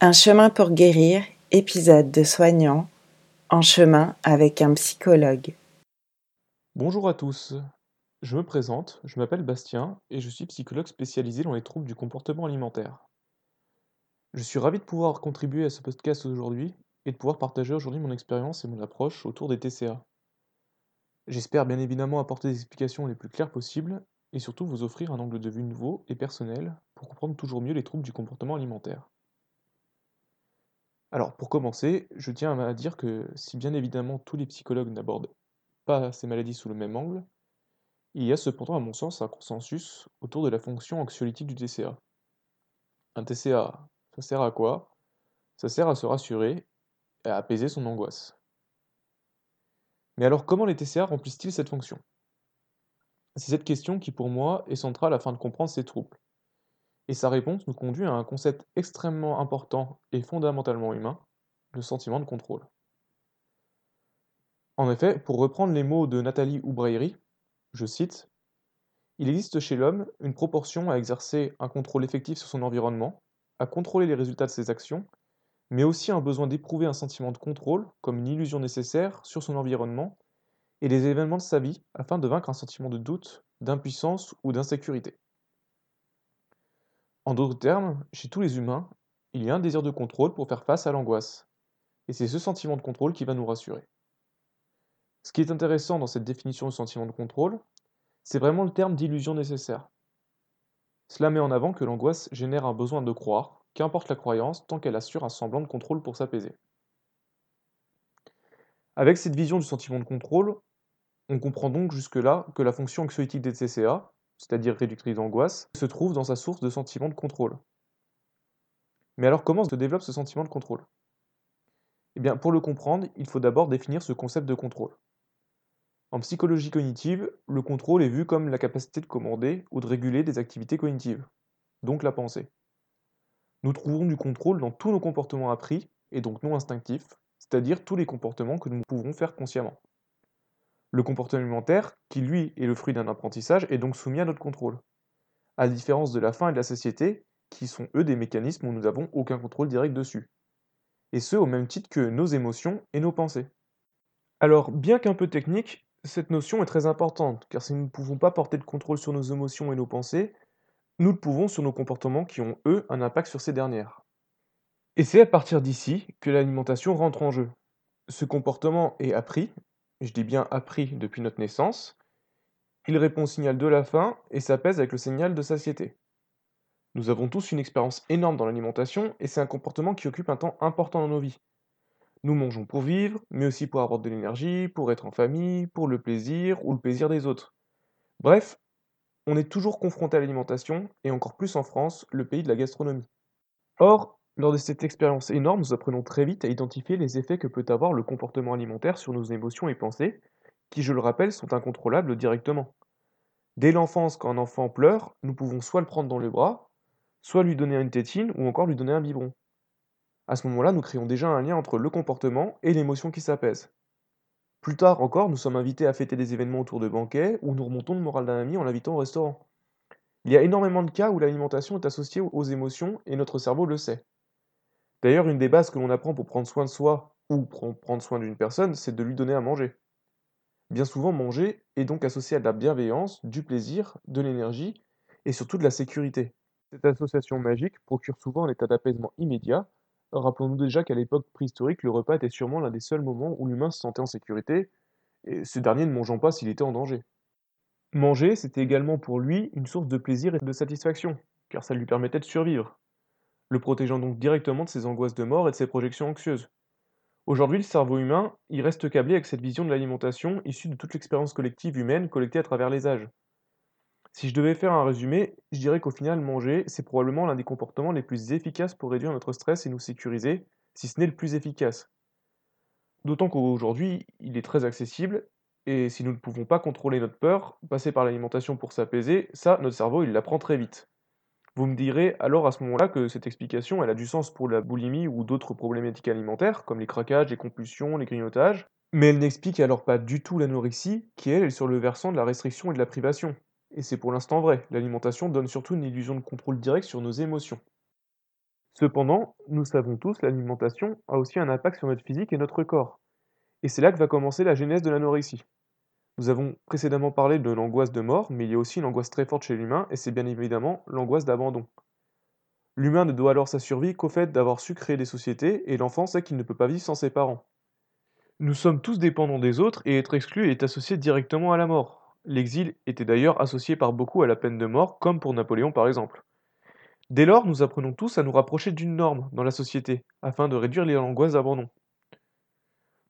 Un chemin pour guérir, épisode de soignant, en chemin avec un psychologue. Bonjour à tous, je me présente, je m'appelle Bastien et je suis psychologue spécialisé dans les troubles du comportement alimentaire. Je suis ravi de pouvoir contribuer à ce podcast aujourd'hui et de pouvoir partager aujourd'hui mon expérience et mon approche autour des TCA. J'espère bien évidemment apporter des explications les plus claires possibles et surtout vous offrir un angle de vue nouveau et personnel pour comprendre toujours mieux les troubles du comportement alimentaire. Alors pour commencer, je tiens à dire que si bien évidemment tous les psychologues n'abordent pas ces maladies sous le même angle, il y a cependant à mon sens un consensus autour de la fonction anxiolytique du TCA. Un TCA, ça sert à quoi? Ça sert à se rassurer à apaiser son angoisse. Mais alors comment les TCA remplissent-ils cette fonction? C'est cette question qui pour moi est centrale afin de comprendre ces troubles. Et sa réponse nous conduit à un concept extrêmement important et fondamentalement humain, le sentiment de contrôle. En effet, pour reprendre les mots de Nathalie Oubrairi, je cite, Il existe chez l'homme une proportion à exercer un contrôle effectif sur son environnement, à contrôler les résultats de ses actions, mais aussi un besoin d'éprouver un sentiment de contrôle comme une illusion nécessaire sur son environnement et les événements de sa vie afin de vaincre un sentiment de doute, d'impuissance ou d'insécurité. En d'autres termes, chez tous les humains, il y a un désir de contrôle pour faire face à l'angoisse. Et c'est ce sentiment de contrôle qui va nous rassurer. Ce qui est intéressant dans cette définition de sentiment de contrôle, c'est vraiment le terme d'illusion nécessaire. Cela met en avant que l'angoisse génère un besoin de croire, qu'importe la croyance, tant qu'elle assure un semblant de contrôle pour s'apaiser. Avec cette vision du sentiment de contrôle, on comprend donc jusque-là que la fonction anxiolytique des TCA, c'est-à-dire réductrice d'angoisse, se trouve dans sa source de sentiment de contrôle. Mais alors comment se développe ce sentiment de contrôle? Eh bien, pour le comprendre, il faut d'abord définir ce concept de contrôle. En psychologie cognitive, le contrôle est vu comme la capacité de commander ou de réguler des activités cognitives, donc la pensée. Nous trouvons du contrôle dans tous nos comportements appris, et donc non instinctifs, c'est-à-dire tous les comportements que nous pouvons faire consciemment. Le comportement alimentaire, qui lui est le fruit d'un apprentissage, est donc soumis à notre contrôle. À la différence de la faim et de la satiété, qui sont eux des mécanismes où nous n'avons aucun contrôle direct dessus. Et ce au même titre que nos émotions et nos pensées. Alors, bien qu'un peu technique, cette notion est très importante, car si nous ne pouvons pas porter de contrôle sur nos émotions et nos pensées, nous le pouvons sur nos comportements qui ont, eux, un impact sur ces dernières. Et c'est à partir d'ici que l'alimentation rentre en jeu. Ce comportement est appris, je dis bien appris depuis notre naissance, il répond au signal de la faim et s'apaise avec le signal de satiété. Nous avons tous une expérience énorme dans l'alimentation et c'est un comportement qui occupe un temps important dans nos vies. Nous mangeons pour vivre, mais aussi pour avoir de l'énergie, pour être en famille, pour le plaisir ou le plaisir des autres. Bref, on est toujours confronté à l'alimentation, et encore plus en France, le pays de la gastronomie. Or, lors de cette expérience énorme, nous apprenons très vite à identifier les effets que peut avoir le comportement alimentaire sur nos émotions et pensées, qui, je le rappelle, sont incontrôlables directement. Dès l'enfance, quand un enfant pleure, nous pouvons soit le prendre dans les bras, soit lui donner une tétine ou encore lui donner un biberon. À ce moment-là, nous créons déjà un lien entre le comportement et l'émotion qui s'apaise. Plus tard encore, nous sommes invités à fêter des événements autour de banquets ou nous remontons le moral d'un ami en l'invitant au restaurant. Il y a énormément de cas où l'alimentation est associée aux émotions et notre cerveau le sait. D'ailleurs, une des bases que l'on apprend pour prendre soin de soi ou pour prendre soin d'une personne, c'est de lui donner à manger. Bien souvent, manger est donc associé à de la bienveillance, du plaisir, de l'énergie et surtout de la sécurité. Cette association magique procure souvent un état d'apaisement immédiat. Rappelons-nous déjà qu'à l'époque préhistorique, le repas était sûrement l'un des seuls moments où l'humain se sentait en sécurité, et ce dernier ne mangeant pas s'il était en danger. Manger, c'était également pour lui une source de plaisir et de satisfaction, car ça lui permettait de survivre le protégeant donc directement de ses angoisses de mort et de ses projections anxieuses. Aujourd'hui, le cerveau humain, il reste câblé avec cette vision de l'alimentation issue de toute l'expérience collective humaine collectée à travers les âges. Si je devais faire un résumé, je dirais qu'au final, manger, c'est probablement l'un des comportements les plus efficaces pour réduire notre stress et nous sécuriser, si ce n'est le plus efficace. D'autant qu'aujourd'hui, il est très accessible, et si nous ne pouvons pas contrôler notre peur, passer par l'alimentation pour s'apaiser, ça, notre cerveau, il l'apprend très vite. Vous me direz alors à ce moment-là que cette explication, elle a du sens pour la boulimie ou d'autres problématiques alimentaires, comme les craquages, les compulsions, les grignotages, mais elle n'explique alors pas du tout l'anorexie, qui elle est sur le versant de la restriction et de la privation. Et c'est pour l'instant vrai, l'alimentation donne surtout une illusion de contrôle direct sur nos émotions. Cependant, nous savons tous, l'alimentation a aussi un impact sur notre physique et notre corps. Et c'est là que va commencer la genèse de l'anorexie. Nous avons précédemment parlé de l'angoisse de mort, mais il y a aussi une angoisse très forte chez l'humain, et c'est bien évidemment l'angoisse d'abandon. L'humain ne doit alors sa survie qu'au fait d'avoir su créer des sociétés, et l'enfant sait qu'il ne peut pas vivre sans ses parents. Nous sommes tous dépendants des autres, et être exclu est associé directement à la mort. L'exil était d'ailleurs associé par beaucoup à la peine de mort, comme pour Napoléon par exemple. Dès lors, nous apprenons tous à nous rapprocher d'une norme dans la société, afin de réduire les angoisses d'abandon.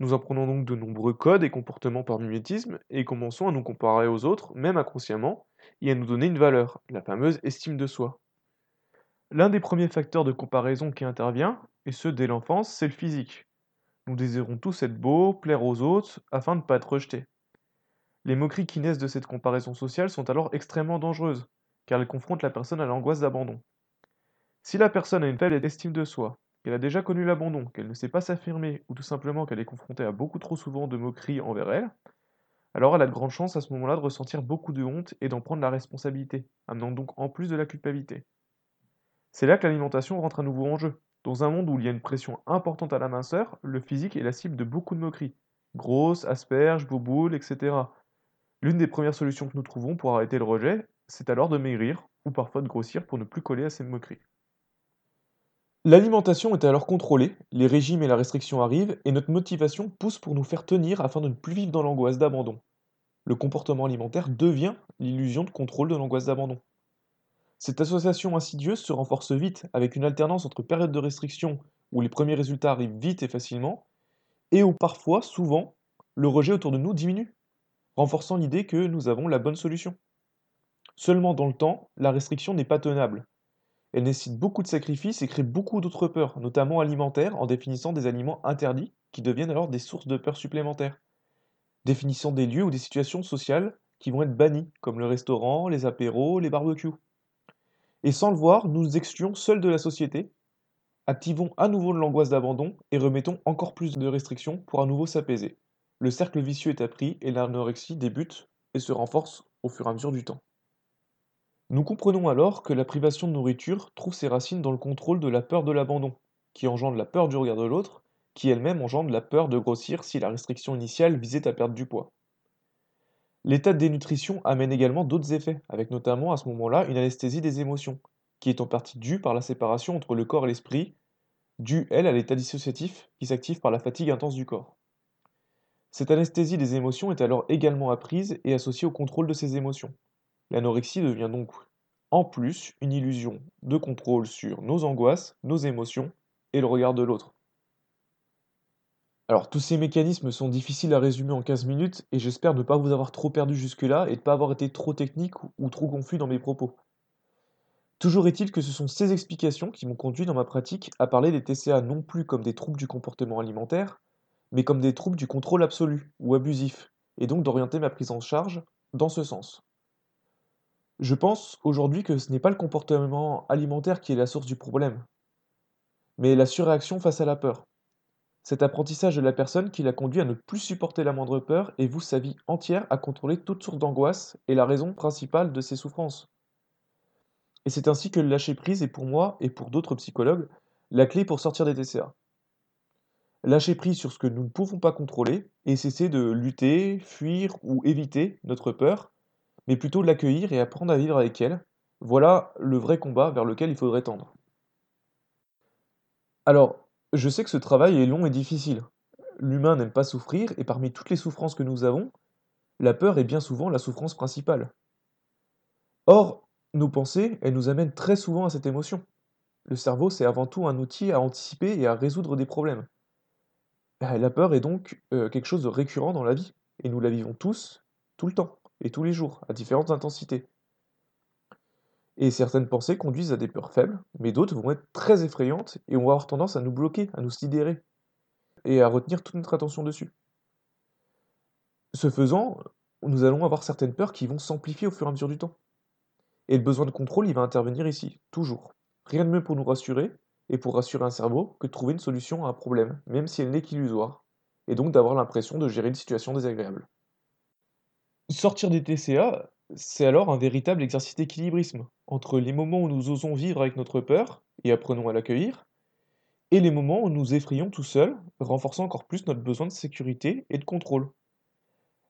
Nous apprenons donc de nombreux codes et comportements par mimétisme, et commençons à nous comparer aux autres, même inconsciemment, et à nous donner une valeur, la fameuse estime de soi. L'un des premiers facteurs de comparaison qui intervient, et ce dès l'enfance, c'est le physique. Nous désirons tous être beaux, plaire aux autres, afin de ne pas être rejetés. Les moqueries qui naissent de cette comparaison sociale sont alors extrêmement dangereuses, car elles confrontent la personne à l'angoisse d'abandon. Si la personne a une faible estime de soi, qu'elle a déjà connu l'abandon, qu'elle ne sait pas s'affirmer, ou tout simplement qu'elle est confrontée à beaucoup trop souvent de moqueries envers elle, alors elle a de grandes chances à ce moment-là de ressentir beaucoup de honte et d'en prendre la responsabilité, amenant donc en plus de la culpabilité. C'est là que l'alimentation rentre à nouveau en jeu. Dans un monde où il y a une pression importante à la minceur, le physique est la cible de beaucoup de moqueries. Grosses, asperges, bouboules, etc. L'une des premières solutions que nous trouvons pour arrêter le rejet, c'est alors de maigrir, ou parfois de grossir pour ne plus coller à ces moqueries. L'alimentation est alors contrôlée, les régimes et la restriction arrivent, et notre motivation pousse pour nous faire tenir afin de ne plus vivre dans l'angoisse d'abandon. Le comportement alimentaire devient l'illusion de contrôle de l'angoisse d'abandon. Cette association insidieuse se renforce vite avec une alternance entre périodes de restriction où les premiers résultats arrivent vite et facilement, et où parfois, souvent, le rejet autour de nous diminue, renforçant l'idée que nous avons la bonne solution. Seulement dans le temps, la restriction n'est pas tenable, elle nécessite beaucoup de sacrifices et crée beaucoup d'autres peurs, notamment alimentaires, en définissant des aliments interdits, qui deviennent alors des sources de peurs supplémentaires. Définissant des lieux ou des situations sociales qui vont être bannis, comme le restaurant, les apéros, les barbecues. Et sans le voir, nous nous excluons seuls de la société, activons à nouveau l'angoisse d'abandon et remettons encore plus de restrictions pour à nouveau s'apaiser. Le cercle vicieux est appris et l'anorexie débute et se renforce au fur et à mesure du temps. Nous comprenons alors que la privation de nourriture trouve ses racines dans le contrôle de la peur de l'abandon, qui engendre la peur du regard de l'autre, qui elle-même engendre la peur de grossir si la restriction initiale visait à perdre du poids. L'état de dénutrition amène également d'autres effets, avec notamment à ce moment-là une anesthésie des émotions, qui est en partie due par la séparation entre le corps et l'esprit, due, elle, à l'état dissociatif qui s'active par la fatigue intense du corps. Cette anesthésie des émotions est alors également apprise et associée au contrôle de ces émotions, L'anorexie devient donc en plus une illusion de contrôle sur nos angoisses, nos émotions et le regard de l'autre. Alors tous ces mécanismes sont difficiles à résumer en 15 minutes et j'espère ne pas vous avoir trop perdu jusque-là et ne pas avoir été trop technique ou trop confus dans mes propos. Toujours est-il que ce sont ces explications qui m'ont conduit dans ma pratique à parler des TCA non plus comme des troubles du comportement alimentaire, mais comme des troubles du contrôle absolu ou abusif, et donc d'orienter ma prise en charge dans ce sens. Je pense aujourd'hui que ce n'est pas le comportement alimentaire qui est la source du problème, mais la surréaction face à la peur. Cet apprentissage de la personne qui l'a conduit à ne plus supporter la moindre peur et vous sa vie entière à contrôler toute source d'angoisse et la raison principale de ses souffrances. Et c'est ainsi que lâcher prise est pour moi et pour d'autres psychologues la clé pour sortir des TCA. Lâcher prise sur ce que nous ne pouvons pas contrôler et cesser de lutter, fuir ou éviter notre peur mais plutôt l'accueillir et apprendre à vivre avec elle. Voilà le vrai combat vers lequel il faudrait tendre. Alors, je sais que ce travail est long et difficile. L'humain n'aime pas souffrir, et parmi toutes les souffrances que nous avons, la peur est bien souvent la souffrance principale. Or, nos pensées, elles nous amènent très souvent à cette émotion. Le cerveau, c'est avant tout un outil à anticiper et à résoudre des problèmes. La peur est donc euh, quelque chose de récurrent dans la vie, et nous la vivons tous, tout le temps et tous les jours, à différentes intensités. Et certaines pensées conduisent à des peurs faibles, mais d'autres vont être très effrayantes et vont avoir tendance à nous bloquer, à nous sidérer, et à retenir toute notre attention dessus. Ce faisant, nous allons avoir certaines peurs qui vont s'amplifier au fur et à mesure du temps. Et le besoin de contrôle, il va intervenir ici, toujours. Rien de mieux pour nous rassurer, et pour rassurer un cerveau, que de trouver une solution à un problème, même si elle n'est qu'illusoire, et donc d'avoir l'impression de gérer une situation désagréable. Sortir des TCA, c'est alors un véritable exercice d'équilibrisme entre les moments où nous osons vivre avec notre peur et apprenons à l'accueillir, et les moments où nous effrayons tout seuls, renforçant encore plus notre besoin de sécurité et de contrôle.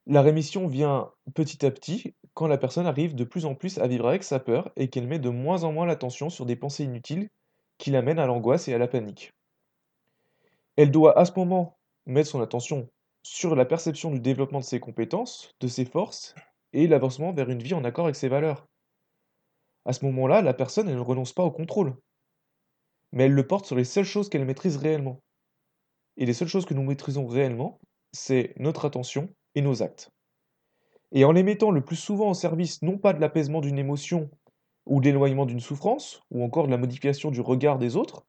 La rémission vient petit à petit quand la personne arrive de plus en plus à vivre avec sa peur et qu'elle met de moins en moins l'attention sur des pensées inutiles qui l'amènent à l'angoisse et à la panique. Elle doit à ce moment mettre son attention sur la perception du développement de ses compétences, de ses forces et l'avancement vers une vie en accord avec ses valeurs. À ce moment-là, la personne ne renonce pas au contrôle, mais elle le porte sur les seules choses qu'elle maîtrise réellement. Et les seules choses que nous maîtrisons réellement, c'est notre attention et nos actes. Et en les mettant le plus souvent au service non pas de l'apaisement d'une émotion ou de l'éloignement d'une souffrance, ou encore de la modification du regard des autres,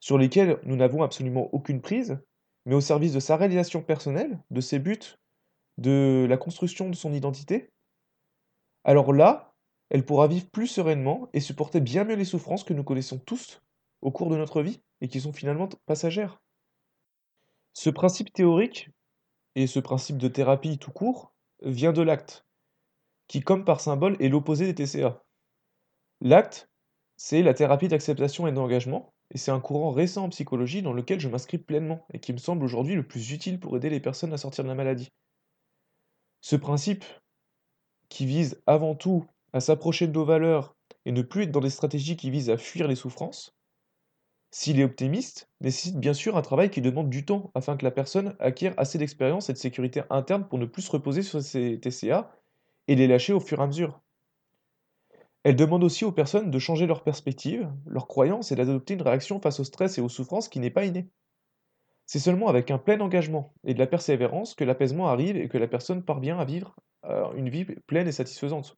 sur lesquels nous n'avons absolument aucune prise, mais au service de sa réalisation personnelle, de ses buts, de la construction de son identité, alors là, elle pourra vivre plus sereinement et supporter bien mieux les souffrances que nous connaissons tous au cours de notre vie et qui sont finalement passagères. Ce principe théorique et ce principe de thérapie tout court vient de l'acte, qui comme par symbole est l'opposé des TCA. L'acte, c'est la thérapie d'acceptation et d'engagement, et c'est un courant récent en psychologie dans lequel je m'inscris pleinement et qui me semble aujourd'hui le plus utile pour aider les personnes à sortir de la maladie. Ce principe, qui vise avant tout à s'approcher de nos valeurs et ne plus être dans des stratégies qui visent à fuir les souffrances, s'il est optimiste, nécessite bien sûr un travail qui demande du temps afin que la personne acquiert assez d'expérience et de sécurité interne pour ne plus se reposer sur ses TCA et les lâcher au fur et à mesure. Elle demande aussi aux personnes de changer leur perspective, leurs croyances et d'adopter une réaction face au stress et aux souffrances qui n'est pas innée. C'est seulement avec un plein engagement et de la persévérance que l'apaisement arrive et que la personne parvient à vivre euh, une vie pleine et satisfaisante.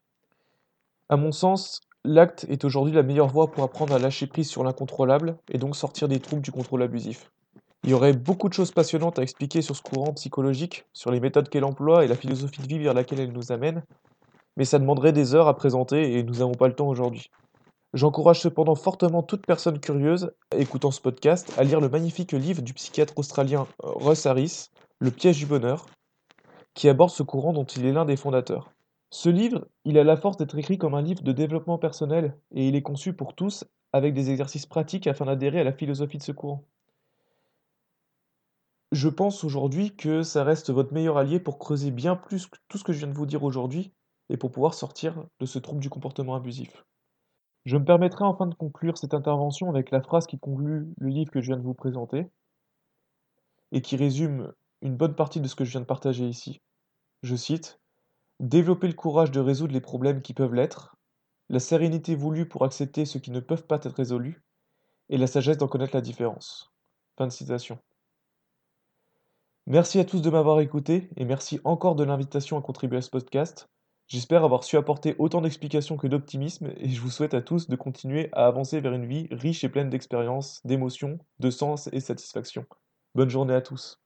À mon sens, L'acte est aujourd'hui la meilleure voie pour apprendre à lâcher prise sur l'incontrôlable et donc sortir des troubles du contrôle abusif. Il y aurait beaucoup de choses passionnantes à expliquer sur ce courant psychologique, sur les méthodes qu'elle emploie et la philosophie de vie vers laquelle elle nous amène, mais ça demanderait des heures à présenter et nous n'avons pas le temps aujourd'hui. J'encourage cependant fortement toute personne curieuse, écoutant ce podcast, à lire le magnifique livre du psychiatre australien Russ Harris, Le piège du bonheur, qui aborde ce courant dont il est l'un des fondateurs. Ce livre, il a la force d'être écrit comme un livre de développement personnel et il est conçu pour tous avec des exercices pratiques afin d'adhérer à la philosophie de ce courant. Je pense aujourd'hui que ça reste votre meilleur allié pour creuser bien plus que tout ce que je viens de vous dire aujourd'hui et pour pouvoir sortir de ce trouble du comportement abusif. Je me permettrai enfin de conclure cette intervention avec la phrase qui conclut le livre que je viens de vous présenter et qui résume une bonne partie de ce que je viens de partager ici. Je cite Développer le courage de résoudre les problèmes qui peuvent l'être, la sérénité voulue pour accepter ceux qui ne peuvent pas être résolus, et la sagesse d'en connaître la différence. Fin de citation. Merci à tous de m'avoir écouté et merci encore de l'invitation à contribuer à ce podcast. J'espère avoir su apporter autant d'explications que d'optimisme et je vous souhaite à tous de continuer à avancer vers une vie riche et pleine d'expériences, d'émotions, de sens et satisfaction. Bonne journée à tous.